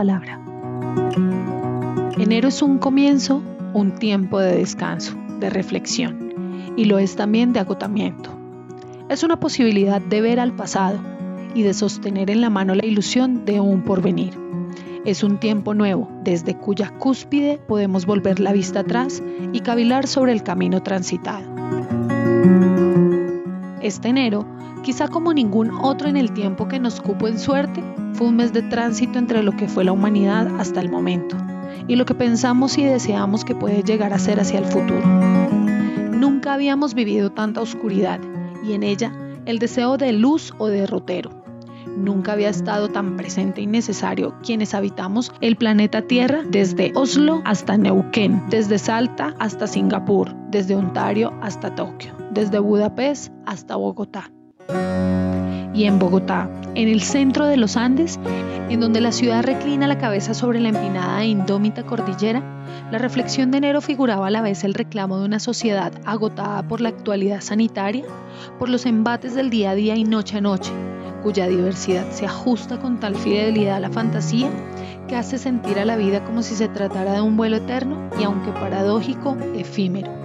palabra. Enero es un comienzo, un tiempo de descanso, de reflexión, y lo es también de agotamiento. Es una posibilidad de ver al pasado y de sostener en la mano la ilusión de un porvenir. Es un tiempo nuevo, desde cuya cúspide podemos volver la vista atrás y cavilar sobre el camino transitado. Este enero, quizá como ningún otro en el tiempo que nos cupo en suerte, un mes de tránsito entre lo que fue la humanidad hasta el momento y lo que pensamos y deseamos que puede llegar a ser hacia el futuro. Nunca habíamos vivido tanta oscuridad y en ella el deseo de luz o derrotero nunca había estado tan presente y necesario quienes habitamos el planeta Tierra desde Oslo hasta Neuquén, desde Salta hasta Singapur, desde Ontario hasta Tokio, desde Budapest hasta Bogotá. Y en Bogotá, en el centro de los Andes, en donde la ciudad reclina la cabeza sobre la empinada e indómita cordillera, la reflexión de enero figuraba a la vez el reclamo de una sociedad agotada por la actualidad sanitaria, por los embates del día a día y noche a noche, cuya diversidad se ajusta con tal fidelidad a la fantasía que hace sentir a la vida como si se tratara de un vuelo eterno y aunque paradójico, efímero.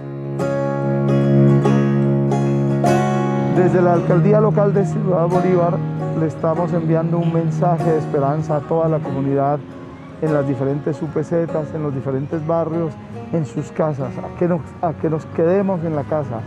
Desde la alcaldía local de Ciudad Bolívar le estamos enviando un mensaje de esperanza a toda la comunidad en las diferentes UPZ, en los diferentes barrios, en sus casas, a que, nos, a que nos quedemos en la casa,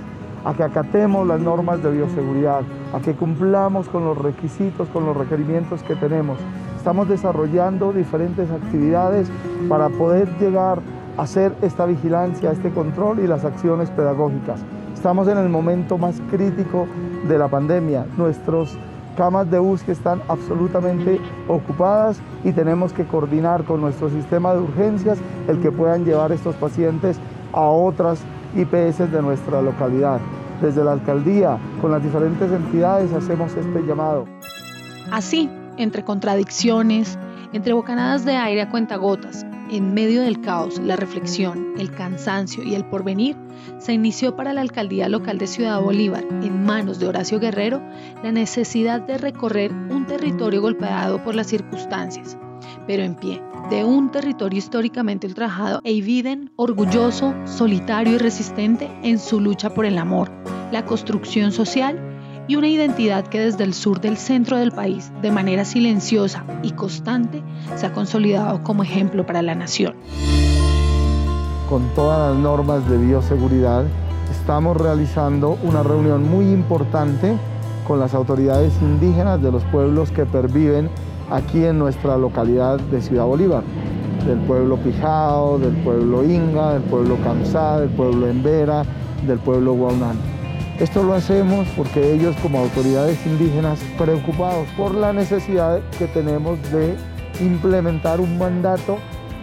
a que acatemos las normas de bioseguridad, a que cumplamos con los requisitos, con los requerimientos que tenemos. Estamos desarrollando diferentes actividades para poder llegar a hacer esta vigilancia, este control y las acciones pedagógicas. Estamos en el momento más crítico de la pandemia. Nuestros camas de UCI están absolutamente ocupadas y tenemos que coordinar con nuestro sistema de urgencias el que puedan llevar estos pacientes a otras IPS de nuestra localidad. Desde la alcaldía, con las diferentes entidades, hacemos este llamado. Así, entre contradicciones, entre bocanadas de aire a cuentagotas, en medio del caos, la reflexión, el cansancio y el porvenir, se inició para la alcaldía local de Ciudad Bolívar, en manos de Horacio Guerrero, la necesidad de recorrer un territorio golpeado por las circunstancias, pero en pie, de un territorio históricamente ultrajado e Eividen orgulloso, solitario y resistente en su lucha por el amor, la construcción social y una identidad que desde el sur del centro del país, de manera silenciosa y constante, se ha consolidado como ejemplo para la nación. Con todas las normas de bioseguridad, estamos realizando una reunión muy importante con las autoridades indígenas de los pueblos que perviven aquí en nuestra localidad de Ciudad Bolívar, del pueblo Pijao, del pueblo Inga, del pueblo Kamsá, del pueblo Embera, del pueblo Guaunán. Esto lo hacemos porque ellos como autoridades indígenas preocupados por la necesidad que tenemos de implementar un mandato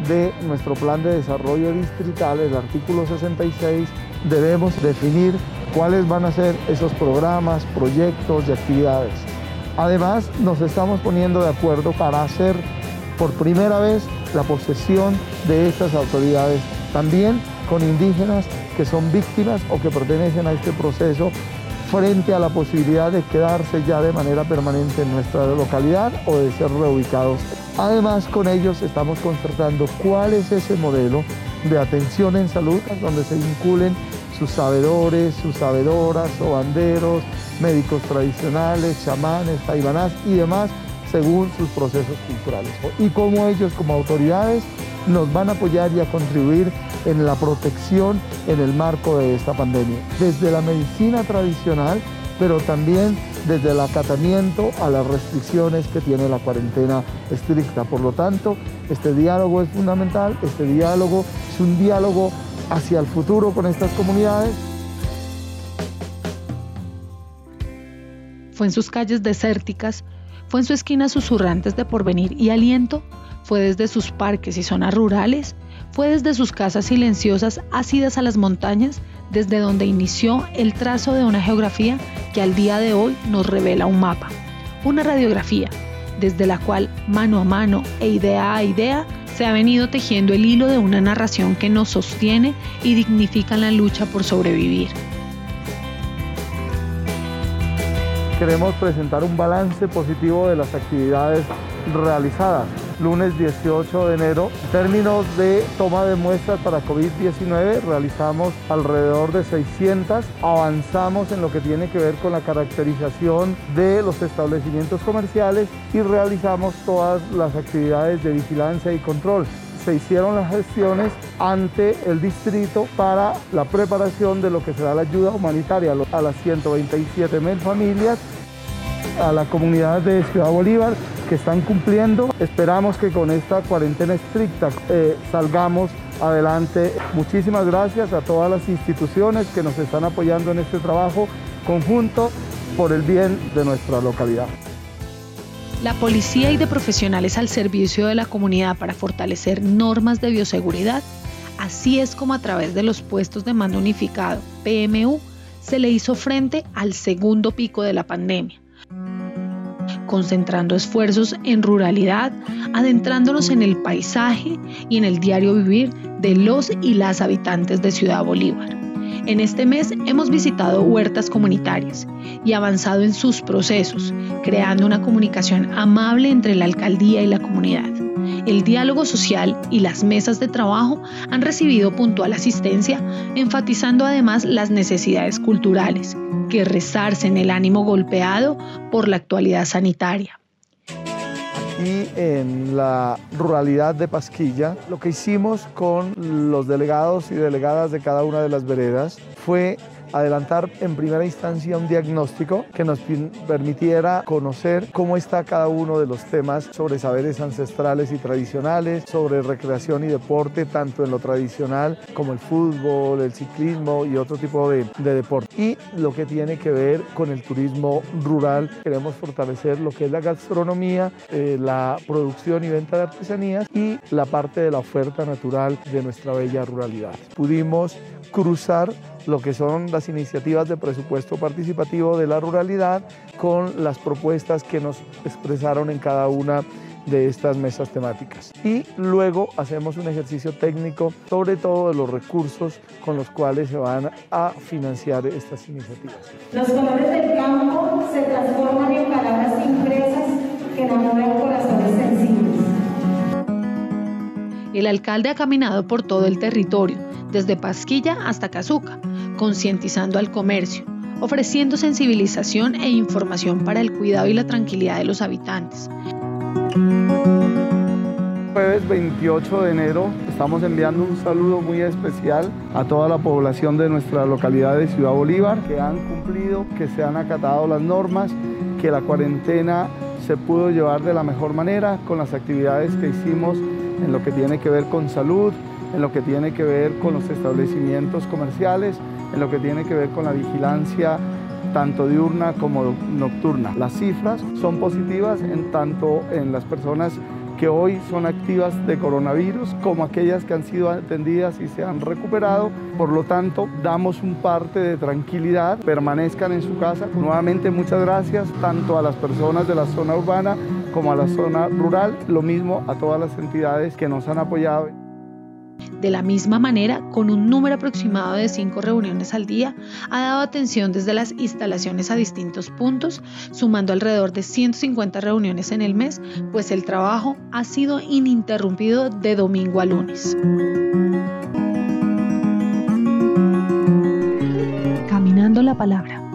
de nuestro plan de desarrollo distrital, el artículo 66, debemos definir cuáles van a ser esos programas, proyectos y actividades. Además, nos estamos poniendo de acuerdo para hacer por primera vez la posesión de estas autoridades, también con indígenas que son víctimas o que pertenecen a este proceso frente a la posibilidad de quedarse ya de manera permanente en nuestra localidad o de ser reubicados. Además, con ellos estamos concertando cuál es ese modelo de atención en salud donde se vinculen sus sabedores, sus sabedoras, o banderos, médicos tradicionales, chamanes, taibanás y demás, según sus procesos culturales. Y cómo ellos como autoridades nos van a apoyar y a contribuir en la protección en el marco de esta pandemia. Desde la medicina tradicional, pero también desde el acatamiento a las restricciones que tiene la cuarentena estricta. Por lo tanto, este diálogo es fundamental, este diálogo es un diálogo hacia el futuro con estas comunidades. Fue en sus calles desérticas, fue en su esquina susurrantes de porvenir y aliento, fue desde sus parques y zonas rurales, fue desde sus casas silenciosas ácidas a las montañas, desde donde inició el trazo de una geografía que al día de hoy nos revela un mapa, una radiografía, desde la cual mano a mano e idea a idea se ha venido tejiendo el hilo de una narración que nos sostiene y dignifica la lucha por sobrevivir. Queremos presentar un balance positivo de las actividades realizadas lunes 18 de enero. En términos de toma de muestras para COVID-19, realizamos alrededor de 600. Avanzamos en lo que tiene que ver con la caracterización de los establecimientos comerciales y realizamos todas las actividades de vigilancia y control se hicieron las gestiones ante el distrito para la preparación de lo que será la ayuda humanitaria a las 127 mil familias, a la comunidad de Ciudad Bolívar que están cumpliendo. Esperamos que con esta cuarentena estricta eh, salgamos adelante. Muchísimas gracias a todas las instituciones que nos están apoyando en este trabajo conjunto por el bien de nuestra localidad la policía y de profesionales al servicio de la comunidad para fortalecer normas de bioseguridad, así es como a través de los puestos de mando unificado, PMU, se le hizo frente al segundo pico de la pandemia, concentrando esfuerzos en ruralidad, adentrándonos en el paisaje y en el diario vivir de los y las habitantes de Ciudad Bolívar. En este mes hemos visitado huertas comunitarias y avanzado en sus procesos, creando una comunicación amable entre la alcaldía y la comunidad. El diálogo social y las mesas de trabajo han recibido puntual asistencia, enfatizando además las necesidades culturales, que rezarse el ánimo golpeado por la actualidad sanitaria y en la ruralidad de Pasquilla, lo que hicimos con los delegados y delegadas de cada una de las veredas fue adelantar en primera instancia un diagnóstico que nos permitiera conocer cómo está cada uno de los temas sobre saberes ancestrales y tradicionales, sobre recreación y deporte, tanto en lo tradicional como el fútbol, el ciclismo y otro tipo de, deporte. Y lo que tiene que ver con el turismo rural, queremos fortalecer lo que es la gastronomía, eh, la producción y venta de artesanías y la parte de la oferta natural de nuestra bella ruralidad. Pudimos cruzar lo que son las iniciativas de presupuesto participativo de la ruralidad con las propuestas que nos expresaron en cada una de estas mesas temáticas. Y luego hacemos un ejercicio técnico sobre todo de los recursos con los cuales se van a financiar estas iniciativas. Los colores del campo se transforman en palabras impresas que enamoran corazones sensibles. El alcalde ha caminado por todo el territorio desde Pasquilla hasta Cazuca, concientizando al comercio, ofreciendo sensibilización e información para el cuidado y la tranquilidad de los habitantes. Jueves 28 de enero estamos enviando un saludo muy especial a toda la población de nuestra localidad de Ciudad Bolívar que han cumplido, que se han acatado las normas, que la cuarentena se pudo llevar de la mejor manera con las actividades que hicimos en lo que tiene que ver con salud, en lo que tiene que ver con los establecimientos comerciales, en lo que tiene que ver con la vigilancia tanto diurna como nocturna. Las cifras son positivas en tanto en las personas que hoy son activas de coronavirus como aquellas que han sido atendidas y se han recuperado. Por lo tanto, damos un parte de tranquilidad, permanezcan en su casa. Nuevamente, muchas gracias tanto a las personas de la zona urbana como a la zona rural, lo mismo a todas las entidades que nos han apoyado. De la misma manera, con un número aproximado de cinco reuniones al día, ha dado atención desde las instalaciones a distintos puntos, sumando alrededor de 150 reuniones en el mes, pues el trabajo ha sido ininterrumpido de domingo a lunes. Caminando la palabra.